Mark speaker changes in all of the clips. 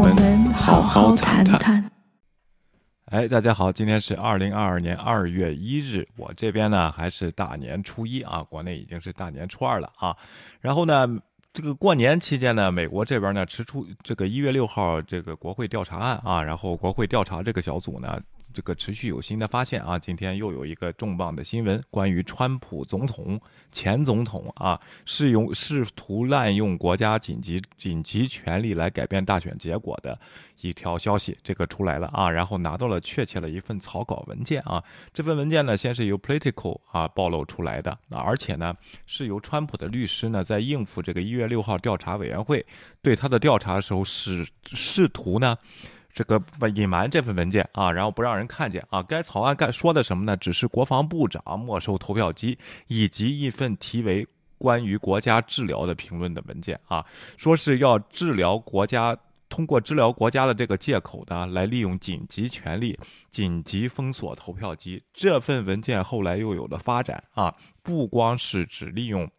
Speaker 1: 我们好好谈谈。
Speaker 2: 哎，大家好，今天是二零二二年二月一日，我这边呢还是大年初一啊，国内已经是大年初二了啊。然后呢，这个过年期间呢，美国这边呢吃出这个一月六号这个国会调查案啊，然后国会调查这个小组呢。这个持续有新的发现啊！今天又有一个重磅的新闻，关于川普总统前总统啊，试用试图滥用国家紧急紧急权力来改变大选结果的一条消息，这个出来了啊！然后拿到了确切的一份草稿文件啊，这份文件呢，先是由 Political 啊暴露出来的，而且呢，是由川普的律师呢，在应付这个一月六号调查委员会对他的调查的时候，试试图呢。这个隐瞒这份文件啊，然后不让人看见啊。该草案干说的什么呢？只是国防部长没收投票机，以及一份题为《关于国家治疗的评论》的文件啊，说是要治疗国家，通过治疗国家的这个借口呢，来利用紧急权力紧急封锁投票机。这份文件后来又有了发展啊，不光是只利用。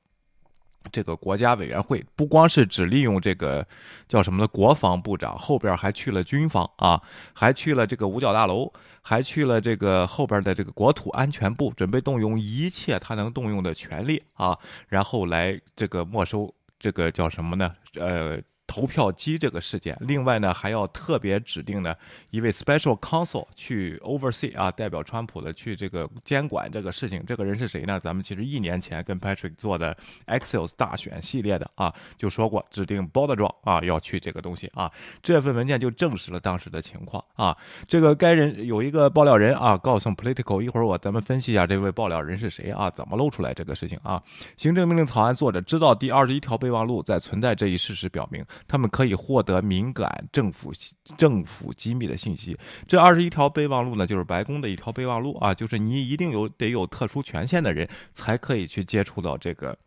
Speaker 2: 这个国家委员会不光是只利用这个叫什么呢？国防部长后边还去了军方啊，还去了这个五角大楼，还去了这个后边的这个国土安全部，准备动用一切他能动用的权利啊，然后来这个没收这个叫什么呢？呃。投票机这个事件，另外呢还要特别指定呢一位 special counsel 去 oversee 啊，代表川普的去这个监管这个事情。这个人是谁呢？咱们其实一年前跟 Patrick 做的 Axios 大选系列的啊，就说过指定 b o r d e r 状啊要去这个东西啊。这份文件就证实了当时的情况啊。这个该人有一个爆料人啊，告诉 Political，一会儿我咱们分析一下这位爆料人是谁啊，怎么露出来这个事情啊？行政命令草案作者知道第二十一条备忘录在存在这一事实表明。他们可以获得敏感政府政府机密的信息。这二十一条备忘录呢，就是白宫的一条备忘录啊，就是你一定有得有特殊权限的人才可以去接触到这个，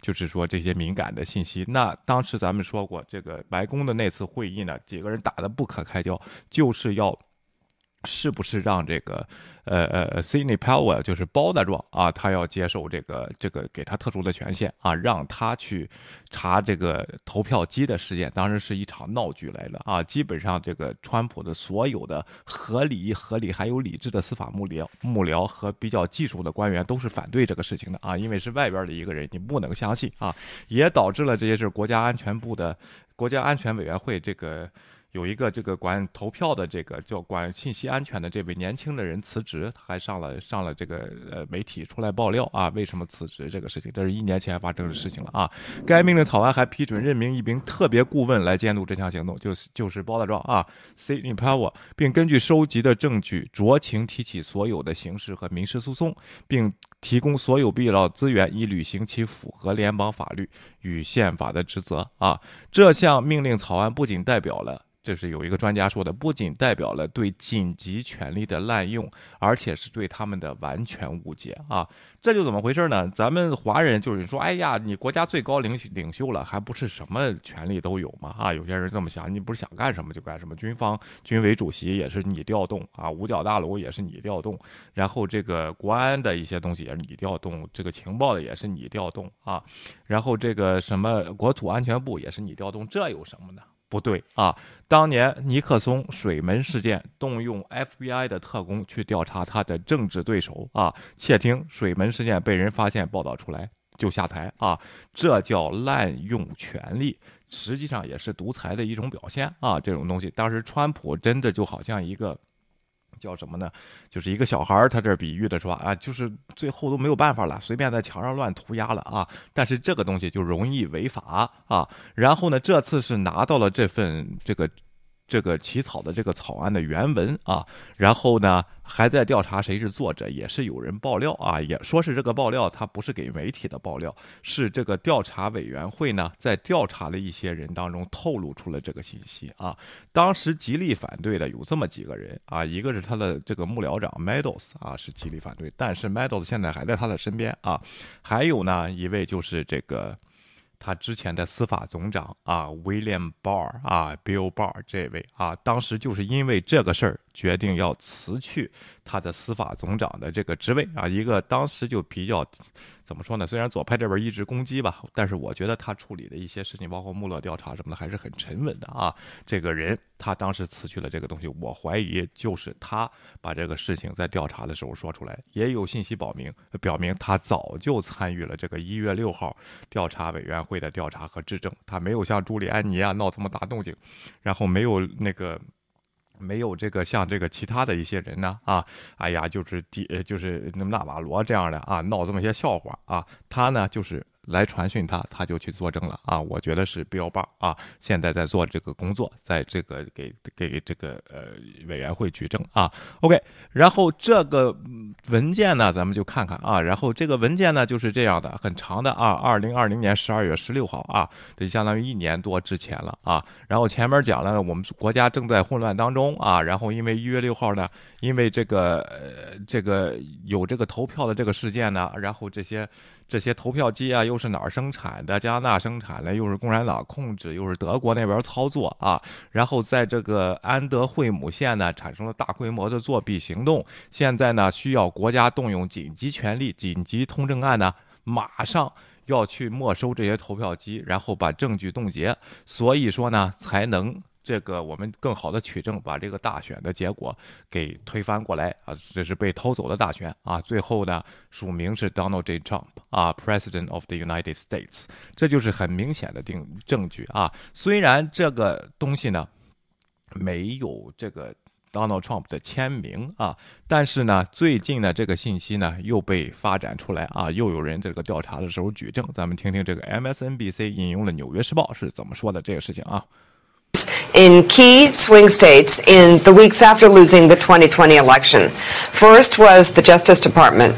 Speaker 2: 就是说这些敏感的信息。那当时咱们说过，这个白宫的那次会议呢，几个人打得不可开交，就是要。是不是让这个呃呃 Sidney Powell 就是包大壮啊，他要接受这个这个给他特殊的权限啊，让他去查这个投票机的事件，当时是一场闹剧来了啊！基本上这个川普的所有的合理、合理还有理智的司法幕僚、幕僚和比较技术的官员都是反对这个事情的啊，因为是外边的一个人，你不能相信啊，也导致了这些是国家安全部的国家安全委员会这个。有一个这个管投票的这个叫管信息安全的这位年轻的人辞职，还上了上了这个呃媒体出来爆料啊，为什么辞职这个事情，这是一年前发生的事情了啊。该命令草案还批准任命一名特别顾问来监督这项行动，就是就是包大壮啊，C. i Power，并根据收集的证据酌情提起所有的刑事和民事诉讼，并提供所有必要资源以履行其符合联邦法律与宪法的职责啊。这项命令草案不仅代表了。这是有一个专家说的，不仅代表了对紧急权力的滥用，而且是对他们的完全误解啊！这就怎么回事呢？咱们华人就是说，哎呀，你国家最高领领袖了，还不是什么权利都有吗？啊，有些人这么想，你不是想干什么就干什么，军方军委主席也是你调动啊，五角大楼也是你调动，然后这个国安的一些东西也是你调动，这个情报的也是你调动啊，然后这个什么国土安全部也是你调动，这有什么呢？不对啊！当年尼克松水门事件，动用 FBI 的特工去调查他的政治对手啊，窃听水门事件被人发现报道出来就下台啊，这叫滥用权力，实际上也是独裁的一种表现啊！这种东西，当时川普真的就好像一个。叫什么呢？就是一个小孩儿，他这比喻的是吧？啊，就是最后都没有办法了，随便在墙上乱涂鸦了啊。但是这个东西就容易违法啊。然后呢，这次是拿到了这份这个。这个起草的这个草案的原文啊，然后呢还在调查谁是作者，也是有人爆料啊，也说是这个爆料，他不是给媒体的爆料，是这个调查委员会呢在调查的一些人当中透露出了这个信息啊。当时极力反对的有这么几个人啊，一个是他的这个幕僚长 Meadows 啊，是极力反对，但是 Meadows 现在还在他的身边啊。还有呢一位就是这个。他之前的司法总长啊，William Barr 啊，Bill Barr 这位啊，当时就是因为这个事儿，决定要辞去他的司法总长的这个职位啊，一个当时就比较。怎么说呢？虽然左派这边一直攻击吧，但是我觉得他处理的一些事情，包括穆勒调查什么的，还是很沉稳的啊。这个人他当时辞去了这个东西，我怀疑就是他把这个事情在调查的时候说出来，也有信息表明，表明他早就参与了这个一月六号调查委员会的调查和质证，他没有像朱利安尼啊闹这么大动静，然后没有那个。没有这个像这个其他的一些人呢啊，哎呀，就是第就是那么纳瓦罗这样的啊，闹这么些笑话啊，他呢就是。来传讯他，他就去作证了啊！我觉得是 Bill Barr 啊，现在在做这个工作，在这个给给这个呃委员会举证啊。OK，然后这个文件呢，咱们就看看啊。然后这个文件呢就是这样的，很长的啊。二零二零年十二月十六号啊，这相当于一年多之前了啊。然后前面讲了，我们国家正在混乱当中啊。然后因为一月六号呢，因为这个呃这个有这个投票的这个事件呢，然后这些。这些投票机啊，又是哪儿生产的？加拿大生产的，又是共产党控制，又是德国那边操作啊。然后在这个安德惠姆县呢，产生了大规模的作弊行动。现在呢，需要国家动用紧急权力、紧急通证案呢，马上要去没收这些投票机，然后把证据冻结。所以说呢，才能。这个我们更好的取证，把这个大选的结果给推翻过来啊！这是被偷走的大选啊！最后呢，署名是 Donald J. Trump 啊，President of the United States，这就是很明显的定证据啊！虽然这个东西呢没有这个 Donald Trump 的签名啊，但是呢，最近呢这个信息呢又被发展出来啊，又有人这个调查的时候举证，咱们听听这个 MSNBC 引用了《纽约时报》是怎么说的这个事情啊。
Speaker 3: In key swing states in the weeks after losing the 2020 election. First was the Justice Department.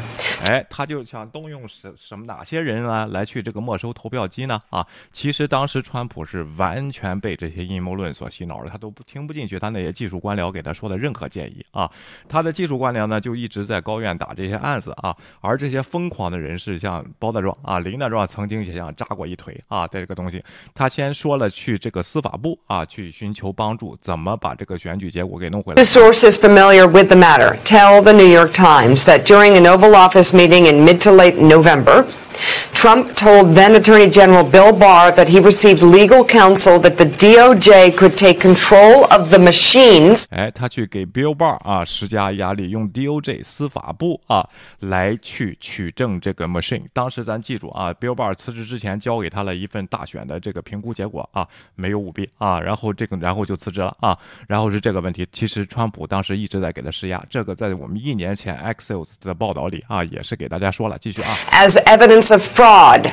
Speaker 2: 哎，他就想动用什什么哪些人呢来去这个没收投票机呢？啊，其实当时川普是完全被这些阴谋论所洗脑了，他都不听不进去他那些技术官僚给他说的任何建议啊。他的技术官僚呢就一直在高院打这些案子啊，而这些疯狂的人士像包大壮啊、林大壮曾经也想扎过一腿啊，在这个东西，他先说了去这个司法部啊去寻求帮助，怎么把这个选举结果给弄回来。
Speaker 3: The sources familiar with the matter tell the New York Times that during an Oval Office meeting in mid to late November, Trump told then Attorney General Bill Barr that he received legal counsel that the DOJ could take control of the machines.
Speaker 2: 哎，他去给 Bill Barr 啊施加压力，用 DOJ 司法部啊来去取证这个 machine。当时咱记住啊，Bill Barr 辞职之前交给他了一份大选的这个评估结果啊，没有舞弊啊，然后这个然后就辞职了啊，然后是这个问题。其实川普当时一直在给他施压，这个在我们一年前 Axios 的报道里啊也是给大家说了。继续啊。
Speaker 3: As evidence of fraud.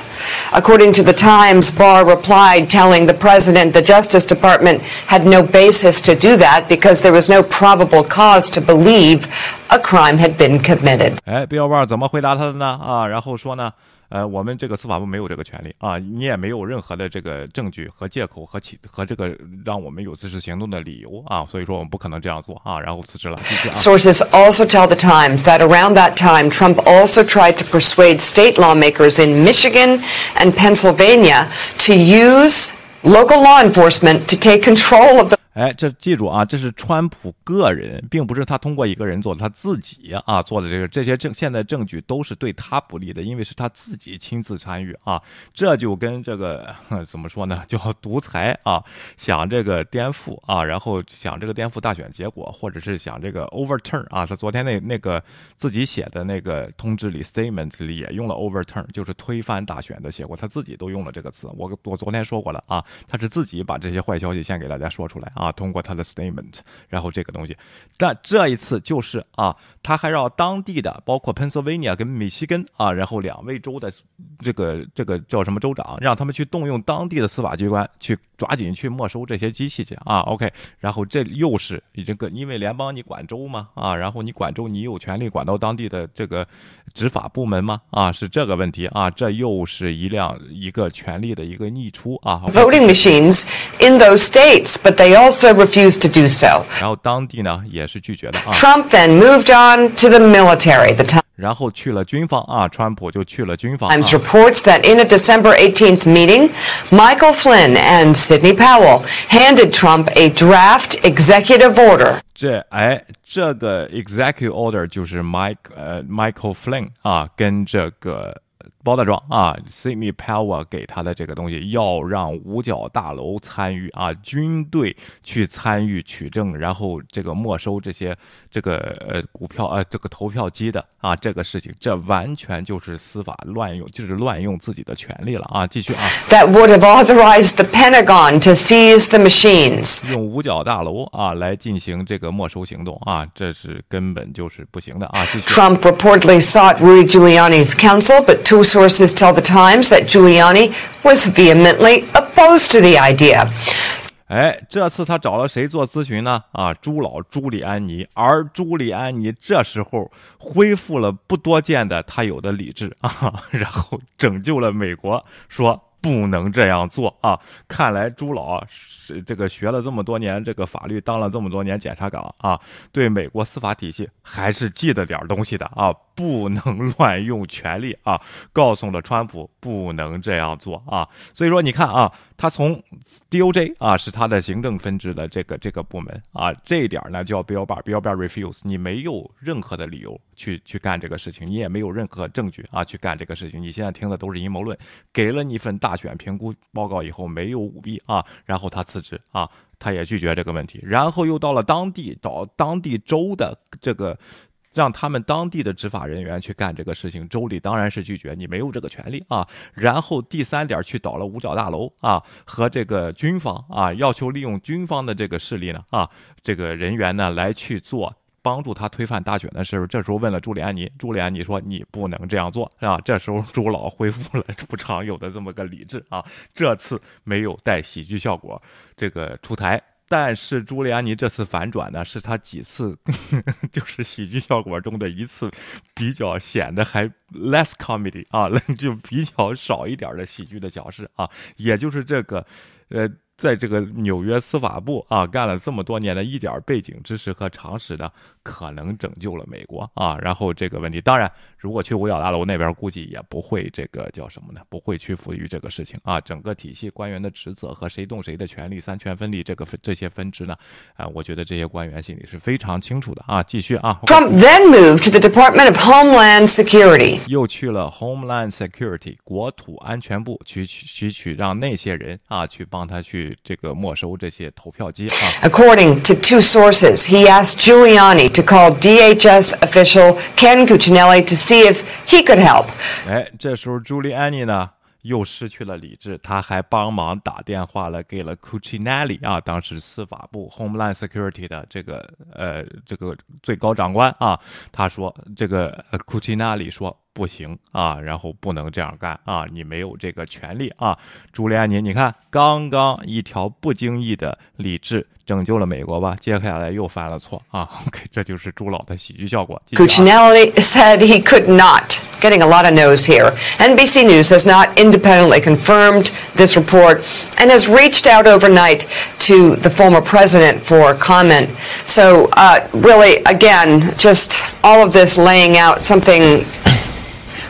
Speaker 3: According to the Times, Barr replied telling the president the Justice Department had no basis to do that because there was no probable cause to believe a crime had been committed.
Speaker 2: 哎，比尔·巴尔怎么回答他的呢？啊，然后说呢？ 呃，我们这个司法部没有这个权利啊，你也没有任何的这个证据和借口和起和这个让我们有此时行动的理由啊，所以说我们不可能这样做啊，然后辞职了。
Speaker 3: Sources also tell the Times that around that time, Trump also tried to persuade state lawmakers in Michigan and Pennsylvania to use local law enforcement to take control of the
Speaker 2: 哎，这记住啊，这是川普个人，并不是他通过一个人做的，他自己啊做的这个这些证，现在证据都是对他不利的，因为是他自己亲自参与啊，这就跟这个怎么说呢，叫独裁啊，想这个颠覆啊，然后想这个颠覆大选结果，或者是想这个 overturn 啊，他昨天那那个自己写的那个通知里 statement 里也用了 overturn，就是推翻大选的结果，他自己都用了这个词，我我昨天说过了啊，他是自己把这些坏消息先给大家说出来啊。啊，通过他的 statement，然后这个东西，但这一次就是啊，他还让当地的，包括 Pennsylvania 跟密西根啊，然后两位州的这个这个叫什么州长，让他们去动用当地的司法机关去抓紧去没收这些机器去啊。OK，然后这又是这个，因为联邦你管州嘛啊，然后你管州，你有权利管到当地的这个执法部门吗？啊，是这个问题啊，这又是一辆一个权力的一个逆出啊。
Speaker 3: Voting machines in those states, but they all. also refused to do so.
Speaker 2: 然后当地呢也是拒绝的啊。
Speaker 3: Trump then moved on to the military. The time.
Speaker 2: 然后去了军方啊，川普就去了军方。
Speaker 3: Times reports that in a December 18th meeting, Michael Flynn and Sidney Powell handed Trump a draft executive order.
Speaker 2: 这哎，这个 executive order 就是 Mike 呃 Michael Flynn 啊，跟这个 包大壮啊，Sidney Powell 给他的这个东西，要让五角大楼参与啊，军队去参与取证，然后这个没收这些这个呃股票呃这个投票机的啊，这个事情，这完全就是司法乱用，就是乱用自己的权利了啊！继续啊。
Speaker 3: That would have authorized the Pentagon to seize the machines.
Speaker 2: 用五角大楼啊来进行这个没收行动啊，这是根本就是不行的啊
Speaker 3: ！Trump reportedly sought Rudy Giuliani's counsel, but two sources tell the Times that Giuliani was vehemently opposed to the idea.
Speaker 2: 哎，这次他找了谁做咨询呢？啊，朱老朱利安尼。而朱利安尼这时候恢复了不多见的他有的理智 啊，然后拯救了美国，说不能这样做啊！看来朱老是这个学了这么多年这个法律，当了这么多年检察长啊，对美国司法体系还是记得点东西的啊，不能乱用权力啊，告诉了川普不能这样做啊。所以说，你看啊，他从 DOJ 啊是他的行政分支的这个这个部门啊，这一点呢叫标靶标靶 refuse，你没有任何的理由去去干这个事情，你也没有任何证据啊去干这个事情，你现在听的都是阴谋论，给了你一份大选评估报告以后没有舞弊啊，然后他辞职啊。他也拒绝这个问题，然后又到了当地找当地州的这个，让他们当地的执法人员去干这个事情，州里当然是拒绝，你没有这个权利啊。然后第三点去倒了五角大楼啊和这个军方啊，要求利用军方的这个势力呢啊，这个人员呢来去做。帮助他推翻大选的时候，这时候问了朱利安尼，朱利安尼说：“你不能这样做，是吧？”这时候朱老恢复了不常有的这么个理智啊，这次没有带喜剧效果，这个出台。但是朱利安尼这次反转呢，是他几次 就是喜剧效果中的一次，比较显得还 less comedy 啊，就比较少一点的喜剧的小事啊，也就是这个，呃。在这个纽约司法部啊干了这么多年的一点背景知识和常识呢，可能拯救了美国啊。然后这个问题，当然如果去五角大楼那边，估计也不会这个叫什么呢？不会屈服于这个事情啊。整个体系官员的职责和谁动谁的权利、三权分立这个这些分支呢，啊，我觉得这些官员心里是非常清楚的啊。继续啊。
Speaker 3: Trump then moved to the Department of Homeland Security.
Speaker 2: 又去了 Homeland Security 国土安全部去去去让那些人啊去帮他去。这个没收这些投票机啊。
Speaker 3: According to two sources, he asked Giuliani to call DHS official Ken Cuccinelli to see if he could help.
Speaker 2: 哎，这时候朱利安尼呢 又失去了理智，他还帮忙打电话了给了 Cuccinelli 啊，当时司法部 Homeland Security 的这个呃这个最高长官啊，他说这个 Cuccinelli 说。不行啊，然后不能这样干啊！你没有这个权利啊，朱利安尼，你看刚刚一条不经意的理智拯救了美国吧，接下来又犯了错啊！OK，这就是朱老的喜剧效果。
Speaker 3: Cuccinelli said he could not. Getting a lot of no's here. NBC News has not independently confirmed this report and has reached out overnight to the former president for comment. So, uh, really, again, just all of this laying out something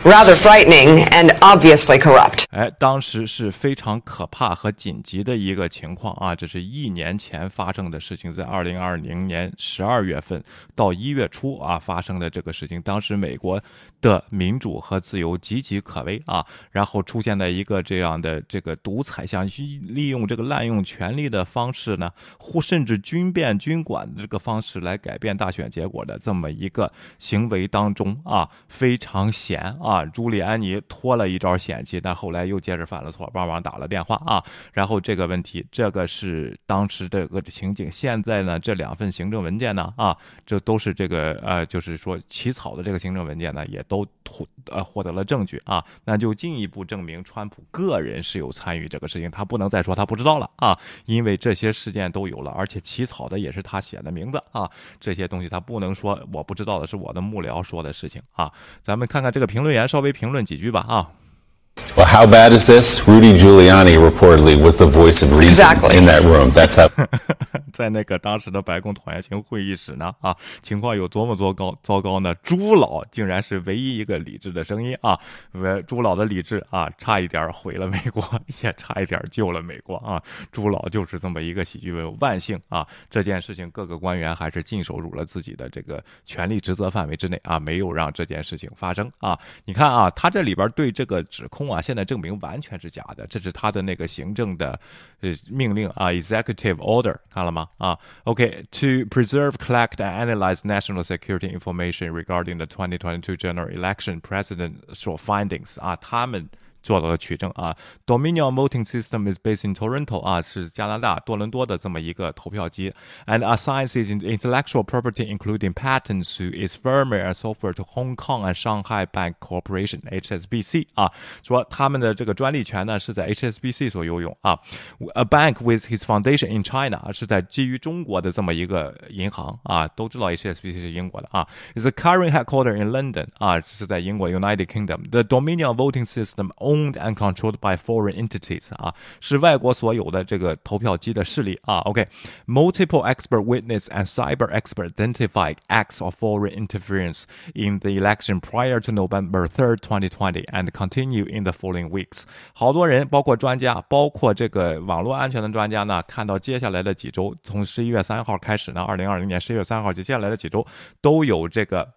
Speaker 3: rather frightening and obviously corrupt.
Speaker 2: 哎，当时是非常可怕和紧急的一个情况啊！这是一年前发生的事情，在二零二零年十二月份到一月初啊发生的这个事情。当时美国的民主和自由岌岌可危啊，然后出现在一个这样的这个独裁，想去利用这个滥用权力的方式呢，或甚至军变军管的这个方式来改变大选结果的这么一个行为当中啊，非常险啊！啊，朱利安尼拖了一招险棋，但后来又接着犯了错，帮忙打了电话啊。然后这个问题，这个是当时这个情景。现在呢，这两份行政文件呢，啊，这都是这个呃，就是说起草的这个行政文件呢，也都获呃获得了证据啊，那就进一步证明川普个人是有参与这个事情，他不能再说他不知道了啊，因为这些事件都有了，而且起草的也是他写的名字啊，这些东西他不能说我不知道的是我的幕僚说的事情啊。咱们看看这个评论员。来稍微评论几句吧啊。
Speaker 4: How bad is this? Rudy Giuliani reportedly was the voice of reason
Speaker 3: Exactly.
Speaker 4: in that room. That's how
Speaker 2: 在那个当时的白宫椭圆形会议室呢，啊，情况有多么糟糕糟糕呢？朱老竟然是唯一一个理智的声音啊！呃，朱老的理智啊，差一点毁了美国，也差一点救了美国啊！朱老就是这么一个喜剧人物，万幸啊，这件事情各个官员还是尽守住了自己的这个权力职责范围之内啊，没有让这件事情发生啊！你看啊，他这里边对这个指控啊，现在证明完全是假的，这是他的那个行政的呃命令啊，executive order，看了吗？啊，OK，to、preserve, collect and analyze national security information regarding the 2022 general election presidential findings 啊，他们。 做到了取证啊，Dominion voting system is based in Toronto 啊，是加拿大多伦多的这么一个投票机，and assigns its intellectual property including patents to its firmware and software to Hong Kong and Shanghai Bank Corporation HSBC 啊，说他们的这个专利权呢是在 HSBC 所拥有啊，a bank with his foundation in China 是在基于中国的这么一个银行啊，都知道 HSBC 是英国的啊，is a current headquarter in London 啊，是在英国 United Kingdom。The Dominion voting system owned and controlled by foreign entities 啊，是外国所有的这个投票机的势力啊。OK，multiple、expert witness and cyber expert identified acts of foreign interference in the election prior to November 3rd, 2020 and continue in the following weeks。好多人，包括专家，包括这个网络安全的专家呢，看到接下来的几周，从十一月三号开始呢，二零二零年十一月三号接下来的几周都有这个。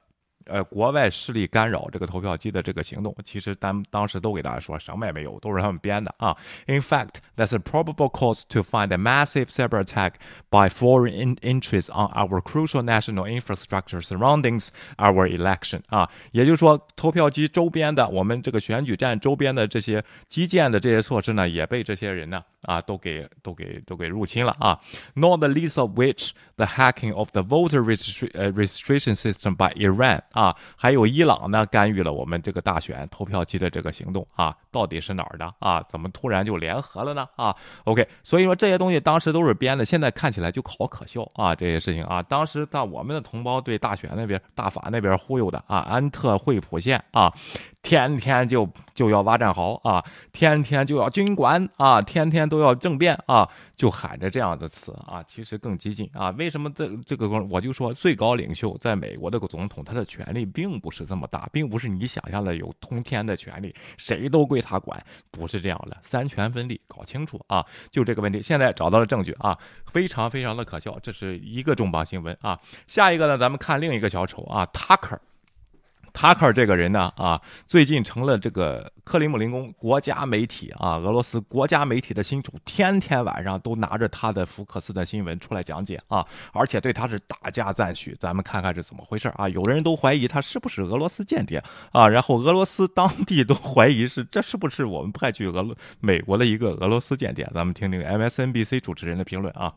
Speaker 2: 呃，国外势力干扰这个投票机的这个行动，其实当当时都给大家说什么也没有，都是他们编的啊。In fact, that's a probable cause to find a massive cyber attack by foreign in interests on our crucial national infrastructure surroundings our election 啊，也就是说，投票机周边的我们这个选举站周边的这些基建的这些措施呢，也被这些人呢啊都给都给都给入侵了啊。Not the least of which the hacking of the voter registry 呃 registration system by Iran 啊，还有伊朗呢干预了我们这个大选投票机的这个行动啊，到底是哪儿的啊？怎么突然就联合了呢？啊，OK，所以说这些东西当时都是编的，现在看起来就好可笑啊，这些事情啊，当时在我们的同胞对大选那边大法那边忽悠的啊，安特惠普县啊。天天就就要挖战壕啊，天天就要军管啊，天天都要政变啊，就喊着这样的词啊，其实更激进啊。为什么这这个我就说最高领袖在美国的总统，他的权力并不是这么大，并不是你想象的有通天的权力，谁都归他管，不是这样的，三权分立，搞清楚啊。就这个问题，现在找到了证据啊，非常非常的可笑，这是一个重磅新闻啊。下一个呢，咱们看另一个小丑啊，Tucker。塔克尔这个人呢，啊，最近成了这个克里姆林宫国家媒体啊，俄罗斯国家媒体的新宠，天天晚上都拿着他的福克斯的新闻出来讲解啊，而且对他是大加赞许。咱们看看是怎么回事啊？有的人都怀疑他是不是俄罗斯间谍啊，然后俄罗斯当地都怀疑是这是不是我们派去俄罗美国的一个俄罗斯间谍？咱们听听 MSNBC 主持人的评论啊。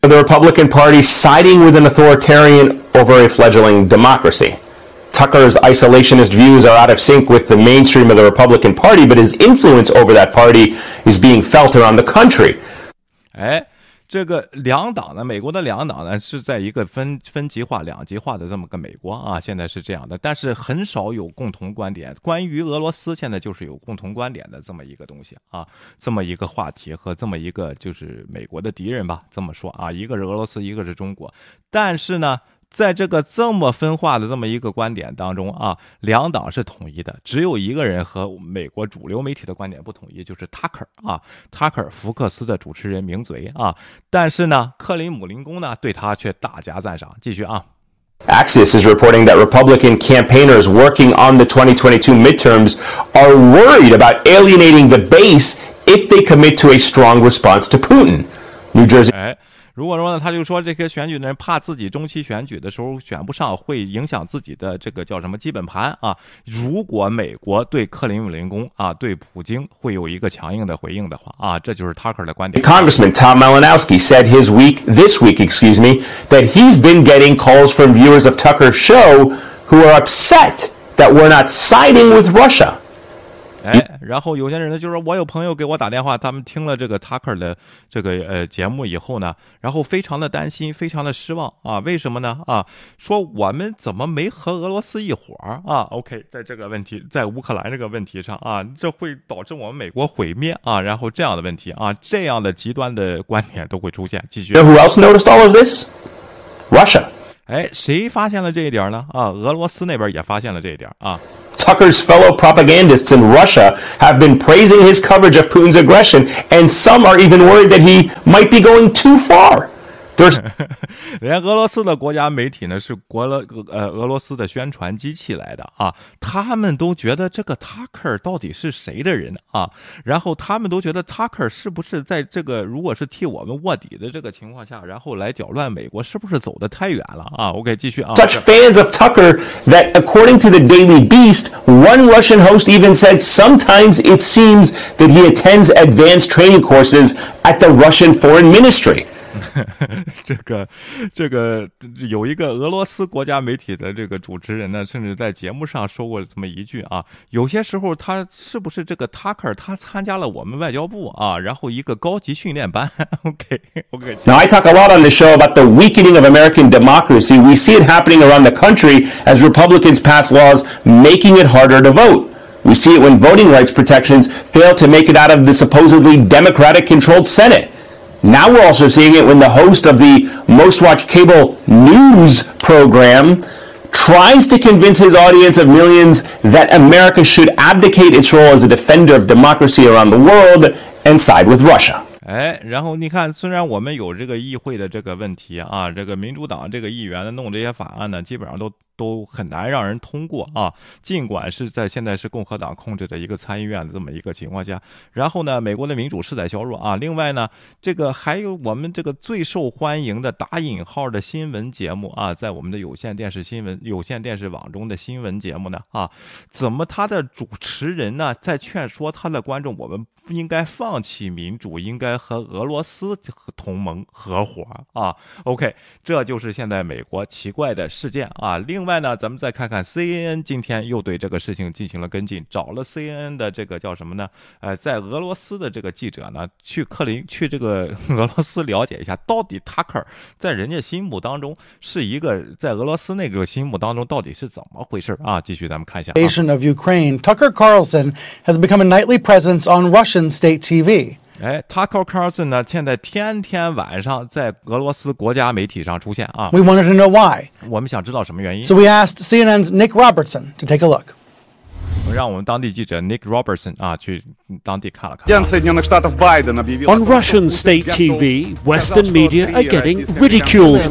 Speaker 5: the Republican Party siding with an authoritarian over a fledgling democracy. Tucker's isolationist views are out of sync with the mainstream of the Republican Party, but his influence over that party is being felt around the country.
Speaker 2: 哎，这个两党呢，美国的两党呢是在一个分分级化、两极化的这么个美国啊，现在是这样的，但是很少有共同观点。关于俄罗斯，现在就是有共同观点的这么一个东西啊，这么一个话题和这么一个就是美国的敌人吧，这么说啊，一个是俄罗斯，一个是中国，但是呢。在这个这么分化的这么一个观点当中啊，两党是统一的，只有一个人和美国主流媒体的观点不统一，就是 Tucker 啊，Tucker 福克斯的主持人名嘴啊，但是呢，克林姆林宫呢对他却大加赞赏。继续啊。
Speaker 5: Axios is reporting that Republican campaigners working on the 2022 midterms are worried about alienating the base if they commit to a strong response to Putin. New Jersey.
Speaker 2: 如果说呢，他就说这些选举的人怕自己中期选举的时候选不上，会影响自己的这个叫什么基本盘啊。如果美国对克林姆林宫啊，对普京会有一个强硬的回应的话啊，这就是 Tucker 的观点。
Speaker 5: Congressman Tom Malinowski said his week, this week, excuse me, that he's been getting calls from viewers of Tucker's show who are upset that we're not siding with Russia.
Speaker 2: 哎，然后有些人呢，就是我有朋友给我打电话，他们听了这个 Tucker 的这个呃节目以后呢，然后非常的担心，非常的失望啊，为什么呢？啊，说我们怎么没和俄罗斯一伙儿啊？OK，在这个问题，在乌克兰这个问题上啊，这会导致我们美国毁灭啊，然后这样的问题啊，这样的极端的观点都会出现。继续。
Speaker 5: Who else noticed all of this? Russia.
Speaker 2: 哎，谁发现了这一点呢？啊，俄罗斯那边也发现了这一点啊。
Speaker 5: Tucker's fellow propagandists in Russia have been praising his coverage of Putin's aggression, and some are even worried that he might be going too far. There's
Speaker 2: 人家俄罗斯的国家媒体呢是国俄呃俄罗斯的宣传机器来的啊，他们都觉得这个 Tucker 到底是谁的人啊？然后他们都觉得 Tucker 是不是在这个如果是替我们卧底的这个情况下，然后来搅乱美国，是不是走得太远了啊？OK，继续啊。
Speaker 5: such fans of Tucker that, according to the Daily Beast, one Russian host even said sometimes it seems that he attends advanced training courses at the Russian Foreign Ministry.
Speaker 2: 这个这个有一个俄罗斯国家媒体的这个主持人呢，甚至在节目上说过这么一句啊，有些时候他是不是这个 Tucker 他参加了我们外交部啊，然后一个高级训练班，OK OK，
Speaker 5: Now, I talk a lot on the show about the weakening of American democracy. We see it happening around the country as Republicans pass laws making it harder to vote. We see it when voting rights protections fail to make it out of the supposedly Democratic controlled Senate. Now we're also seeing it when the host of the most watched cable news program tries to convince his audience of millions that America should abdicate its role as a defender of democracy around the world and side with Russia.
Speaker 2: 哎，然后你看，虽然我们有这个议会的这个问题啊，这个民主党这个议员呢弄这些法案呢，基本上都 都很难让人通过啊。尽管是在现在是共和党控制的一个参议院的这么一个情况下，然后呢，美国的民主是在削弱啊。另外呢，这个还有我们这个最受欢迎的打引号的新闻节目啊，在我们的有线电视新闻有线电视网中的新闻节目呢啊，怎么他的主持人呢在劝说他的观众，我们不应该放弃民主，应该和俄罗斯同盟合伙啊。OK，这就是现在美国奇怪的事件啊。另另外呢，咱们再看看 CNN 今天又对这个事情进行了跟进，找了 CNN 的这个叫什么呢？呃，在俄罗斯的这个记者呢，去克林去这个俄罗斯了解一下，到底 Tucker 在人家心目当中是一个在俄罗斯那个心目当中到底是怎么回事啊？继续咱们看一下、
Speaker 1: Nation of Ukraine, Tucker Carlson has become a nightly presence on Russian state TV.
Speaker 2: 哎，Taco Carlson 呢，现在天天晚上在俄罗斯国家媒体上出现啊。
Speaker 1: We wanted to know why.
Speaker 2: 我们想知道什么原因。
Speaker 1: So we asked CNN's Nick Robertson to take a look.
Speaker 2: 让我们当地记者 Nick Robertson 啊去当地看了看。
Speaker 6: On Russian state TV, Western media are getting ridiculed.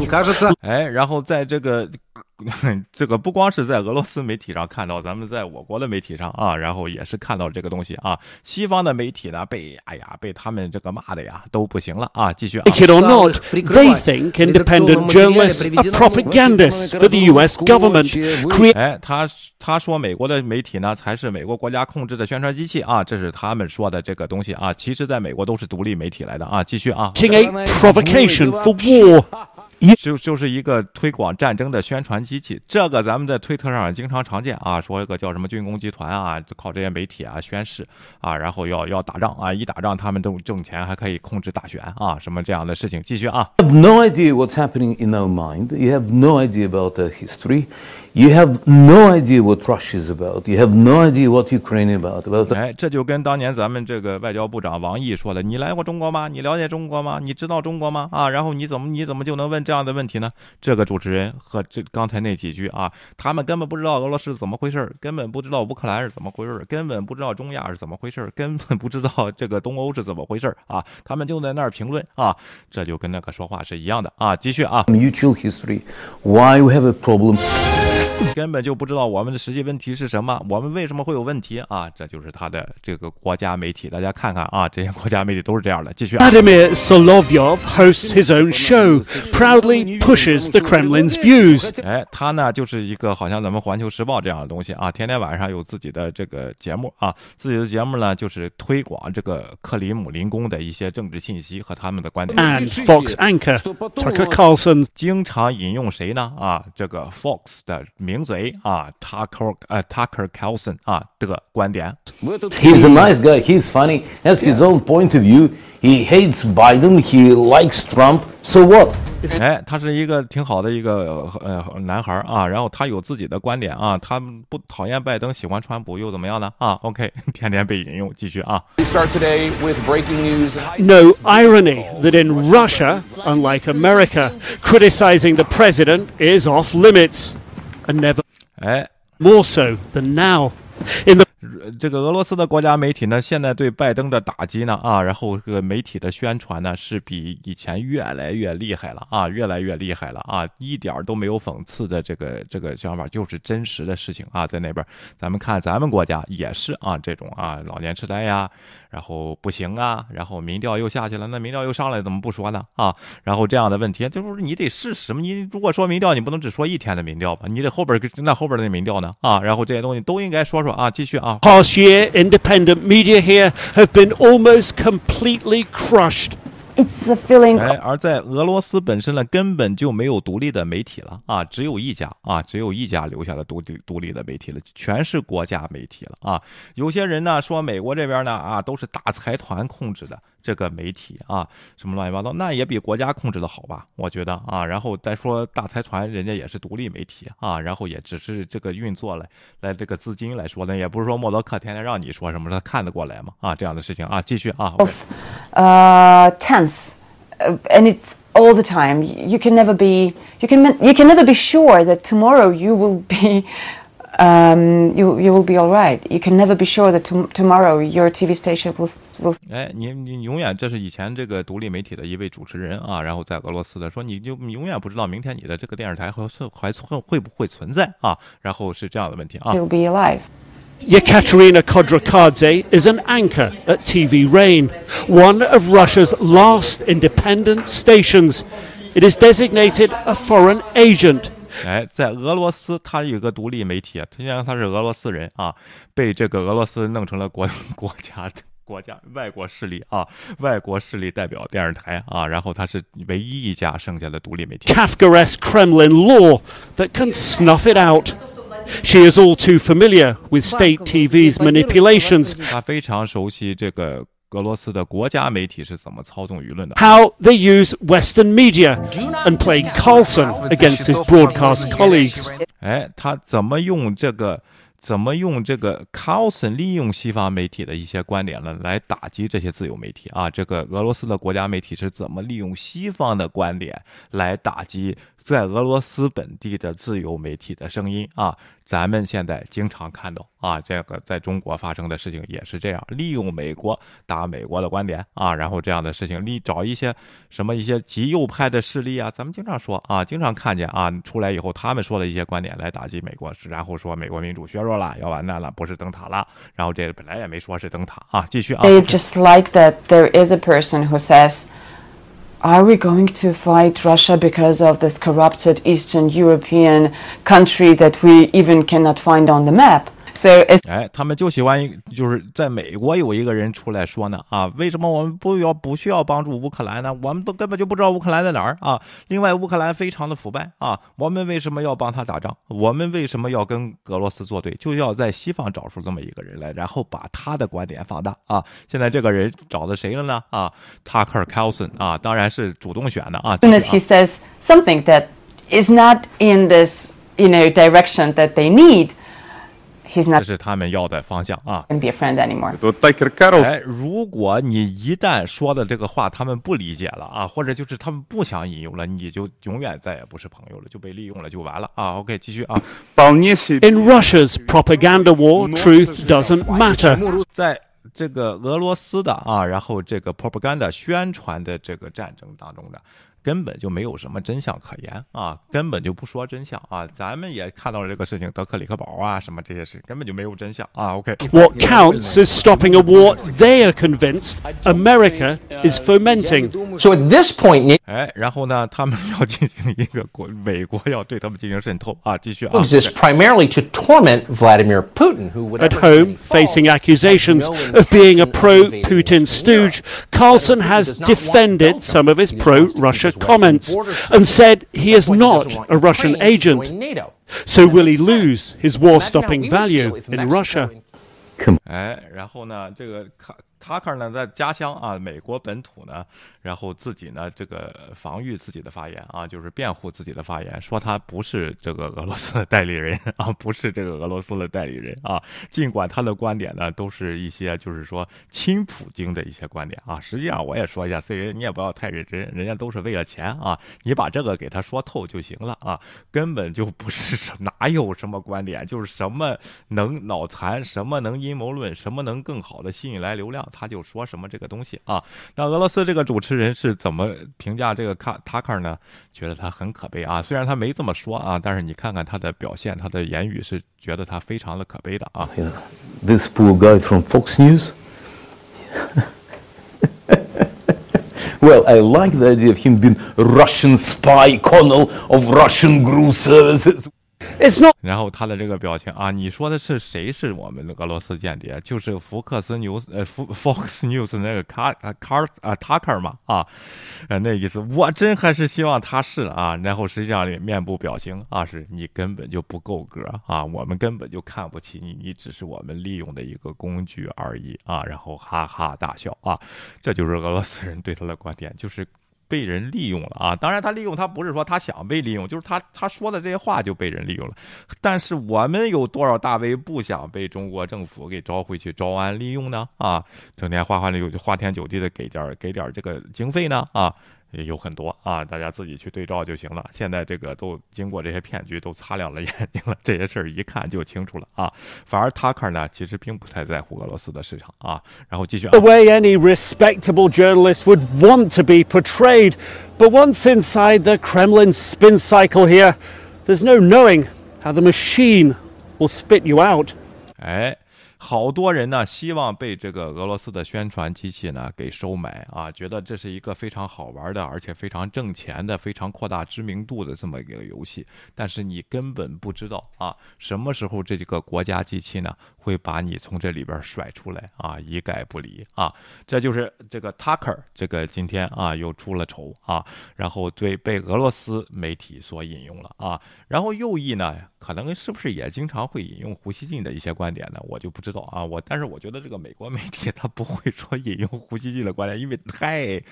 Speaker 2: 这个不光是在俄罗斯媒体上看到，咱们在我国的媒体上啊，然后也是看到这个东西啊。西方的媒体呢，被哎呀被他们这个骂的呀都不行了啊。继续啊。
Speaker 6: It or not, they think independent journalists are propagandists for the US government,
Speaker 2: 哎，他他说美国的媒体呢才是美国国家控制的宣传机器啊，这是他们说的这个东西啊。其实，在美国都是独立媒体来的啊。继续啊
Speaker 6: ，a provocation for war.
Speaker 2: 就就是一个推广战争的宣传机器，这个咱们在推特上经常常见啊，说一个叫什么军工集团啊，就靠这些媒体啊宣誓啊，然后要要打仗啊，一打仗他们挣挣钱，还可以控制大选啊，什么这样的事情。继续啊
Speaker 7: ，have no idea what's happening in our mind. You have no idea about the history. You have no idea what Russia is about. You have no idea what Ukraine is about. About
Speaker 2: 哎，这就跟当年咱们这个外交部长王毅说的，你来过中国吗？你了解中国吗？你知道中国吗？啊，然后你怎么你怎么就能问这样的问题呢？这个主持人和这刚才那几句啊，他们根本不知道俄罗斯是怎么回事儿，根本不知道乌克兰是怎么回事儿，根本不知道中亚是怎么回事儿，根本不知道这个东欧是怎么回事儿啊，他们就在那儿评论啊，这就跟那个说话是一样的啊。继续啊
Speaker 7: ，mutual history. Why we have a problem?
Speaker 2: 根本就不知道我们的实际问题是什么，我们为什么会有问题啊？这就是他的这个国家媒体，大家看看啊，这些国家媒体都是这样的。继续啊
Speaker 6: ，Vladimir Solovyov hosts his own show, proudly pushes the Kremlin's views.
Speaker 2: 哎，他呢就是一个好像咱们《环球时报》这样的东西啊，天天晚上有自己的这个节目啊，自己的节目呢就是推广这个克里姆林宫的一些政治信息和他们的观点，
Speaker 6: And Fox anchor Tucker Carlson
Speaker 2: 经常引用谁呢？啊，这个 Fox 的名嘴啊，Tucker 呃 Tucker Carlson 啊的观点。
Speaker 7: He's a nice guy. He's funny. Has his own point of view. He hates Biden. He likes Trump. So what?
Speaker 2: 哎，他是一个挺好的一个呃男孩啊，然后他有自己的观点啊，他不讨厌拜登，喜欢川普又怎么样呢？啊，OK，天天被引用，继续啊。
Speaker 8: We start today with breaking news.
Speaker 6: No irony that in Russia, unlike America, criticizing the president is off limits, and never eh?
Speaker 2: 哎
Speaker 6: ，more so than now. In the
Speaker 2: 这个俄罗斯的国家媒体呢，现在对拜登的打击呢，啊，然后这个媒体的宣传呢，是比以前越来越厉害了啊，越来越厉害了啊，一点儿都没有讽刺的这个这个想法，就是真实的事情啊，在那边，咱们看咱们国家也是啊，这种啊，老年痴呆呀，然后不行啊，然后民调又下去了，那民调又上来，怎么不说呢？啊，然后这样的问题，就是你得事实嘛，你如果说民调，你不能只说一天的民调吧，你得后边那后边的民调呢，啊，然后这些东西都应该说说啊，继续啊。
Speaker 6: Past year, independent media here have been almost completely crushed.
Speaker 3: It's a feeling
Speaker 2: 哎，而在俄罗斯本身呢，根本就没有独立的媒体了啊，只有一家啊，只有一家留下了独立独立的媒体了，全是国家媒体了啊。有些人呢说美国这边呢啊都是大财团控制的这个媒体啊，什么乱七八糟，那也比国家控制的好吧？我觉得啊，然后再说大财团人家也是独立媒体啊，然后也只是这个运作来来这个资金来说呢，也不是说默多克天天让你说什么他看得过来吗啊这样的事情啊，继续啊。OK
Speaker 3: uh, tense, uh, and it's all the time. You can never be you can you can never be sure that tomorrow you will be you you will be all right. You can never be sure that tom- tomorrow your TV station will will
Speaker 2: 哎，你你永远这是以前这个独立媒体的一位主持人啊，然后在俄罗斯的说，你就你永远不知道明天你的这个电视台还是还会会不会存在啊，然后是这样的问题啊。
Speaker 3: you'll be alive.
Speaker 6: Yekaterina Kodrakadze is an anchor at TV Rain, one of Russia's last independent stations. It is designated a foreign agent.
Speaker 2: 哎，在俄罗斯，他有个独立媒体，他虽然他是俄罗斯人啊，被这个俄罗斯弄成了国国家的国家外国势力啊，外国势力代表电视台啊，然后他是唯一一家剩下的独立媒体。
Speaker 6: Kafkaesque Kremlin law that can snuff it out. She is all too familiar with state TV's manipulations,
Speaker 2: 他非常熟悉这个 俄罗斯的国家媒体是怎么操纵舆论的。
Speaker 6: how they use Western media, and play Carlson against his broadcast colleagues.
Speaker 2: 哎，他怎么用这个？怎么用这个 Carlson 利用西方媒体的一些观点呢，来打击这些自由媒体啊？这个俄罗斯的国家媒体是怎么利用西方的观点来打击在俄罗斯本地的自由媒体的声音啊？咱们现在经常看到啊，这个在中国发生的事情也是这样，利用美国打美国的观点啊，然后这样的事情，利找一些什么一些极右派的势力啊，咱们经常说啊，经常看见啊，出来以后他们说的一些观点来打击美国，然后说美国民主削弱了，要完蛋了，不是灯塔了，然后这本来也没说是灯塔啊，继续啊。
Speaker 3: They just like that there is a person who says, Are we going to fight Russia because of this corrupted Eastern European country that we even cannot find on the map? So it's
Speaker 2: 哎，他们就喜欢一，就是在美国有一个人出来说呢，啊，为什么我们不要不需要帮助乌克兰呢？我们都根本就不知道乌克兰在哪儿啊。另外，乌克兰非常的腐败啊，我们为什么要帮他打仗？我们为什么要跟俄罗斯作对？就要在西方找出这么一个人来，然后把他的观点放大啊。现在这个人找的谁了呢？啊，Tucker Carlson 啊，当然是主动选的啊。
Speaker 3: as soon
Speaker 2: 继
Speaker 3: as
Speaker 2: 续
Speaker 3: he
Speaker 2: 啊
Speaker 3: says something that is not in this, you know, direction that they need,
Speaker 2: 这是他们要的方向啊。
Speaker 3: don't be friend anymore.
Speaker 2: 哎如果你一旦说的这个话他们不理解了啊或者就是他们不想引用了你就永远再也不是朋友了就被利用了就完了。啊 ok 继续啊。
Speaker 6: In russia's propaganda war truth doesn't matter.
Speaker 2: 在这个俄罗斯的啊然后这个 propaganda 宣传的这个战争当中呢 根本就没有什么真相可言啊，根本就不说真相啊。咱们也看到了这个事情，德克里克堡啊，什么这些事，根本就没有真相啊。OK，
Speaker 6: What counts is stopping a war they are convinced America is fomenting.
Speaker 8: So at this point, Nick
Speaker 2: 哎，然后呢，他们要进行一个国，美国要对他们进行渗透啊，继续啊。
Speaker 8: exists primarily to torment Vladimir Putin, who would
Speaker 6: At home, facing accusations of being a pro Putin stooge, Carlson has defended some of his pro Russia comments and said he is not a Russian agent.
Speaker 8: NATO.
Speaker 6: So will he lose his war-stopping value in Russia?
Speaker 2: 哎，然后呢，这个卡 塔克呢，在家乡啊，美国本土呢，然后自己呢，这个防御自己的发言啊，就是辩护自己的发言，说他不是这个俄罗斯的代理人啊，不是这个俄罗斯的代理人啊。尽管他的观点呢，都是一些就是说亲普京的一些观点啊。实际上，我也说一下，C A，你也不要太认真，人家都是为了钱啊，你把这个给他说透就行了啊，根本就不是什哪有什么观点，就是什么能脑残，什么能阴谋论，什么能更好的吸引来流量。他就说什么这个东西啊？那俄罗斯这个主持人是怎么评价这个卡塔克呢？觉得他很可悲啊。虽然他没这么说啊，但是你看看他的表现，他的言语是觉得他非常的可悲的啊。
Speaker 7: This poor guy from Fox News. Well, I like the idea of him being Russian spy colonel of Russian GRU services.
Speaker 6: It's not.
Speaker 2: 然后他的这个表情啊，你说的是谁是我们的俄罗斯间谍？就是福克斯纽呃福 Fox News 那个卡啊卡啊 Tucker 嘛啊，呃那意思，我真还是希望他是啊。然后实际上面部表情啊，是你根本就不够格啊，我们根本就看不起你，你只是我们利用的一个工具而已啊。然后哈哈大笑啊，这就是俄罗斯人对他的观点，就是。被人利用了啊！当然，他利用他不是说他想被利用，就是他他说的这些话就被人利用了。但是我们有多少大 V 不想被中国政府给招回去招安利用呢？啊，整天花花有花天酒地的给点给点这个经费呢？啊？也有很多啊，大家自己去对照就行了。现在这个都经过这些骗局，都擦亮了眼睛了，这些事儿一看就清楚了啊。反而 Tucker 呢，其实并不太在乎俄罗斯的市场啊。然后继续。
Speaker 6: The way any respectable journalist would want to be portrayed, but once inside the Kremlin spin cycle here, there's no knowing how the machine will spit you out.
Speaker 2: 哎。 好多人呢，希望被这个俄罗斯的宣传机器呢给收买啊，觉得这是一个非常好玩的，而且非常挣钱的、非常扩大知名度的这么一个游戏。但是你根本不知道啊，什么时候这个国家机器呢会把你从这里边甩出来啊，一概不理啊。这就是这个 Tucker 这个今天啊又出了丑啊，然后对被俄罗斯媒体所引用了啊，然后右翼呢可能是不是也经常会引用胡锡进的一些观点呢？我就不知道。啊，我但是我觉得这个美国媒体他不会说引用胡锡进的观点，因为太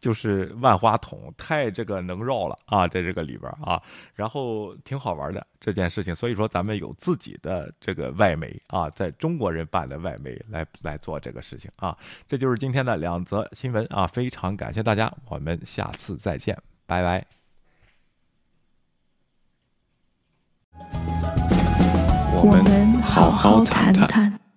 Speaker 2: 就是万花筒，太这个能绕了啊，在这个里边啊，然后挺好玩的这件事情，所以说咱们有自己的这个外媒啊，在中国人办的外媒来来做这个事情啊，这就是今天的两则新闻啊，非常感谢大家，我们下次再见，拜拜。
Speaker 9: 我们好好谈谈。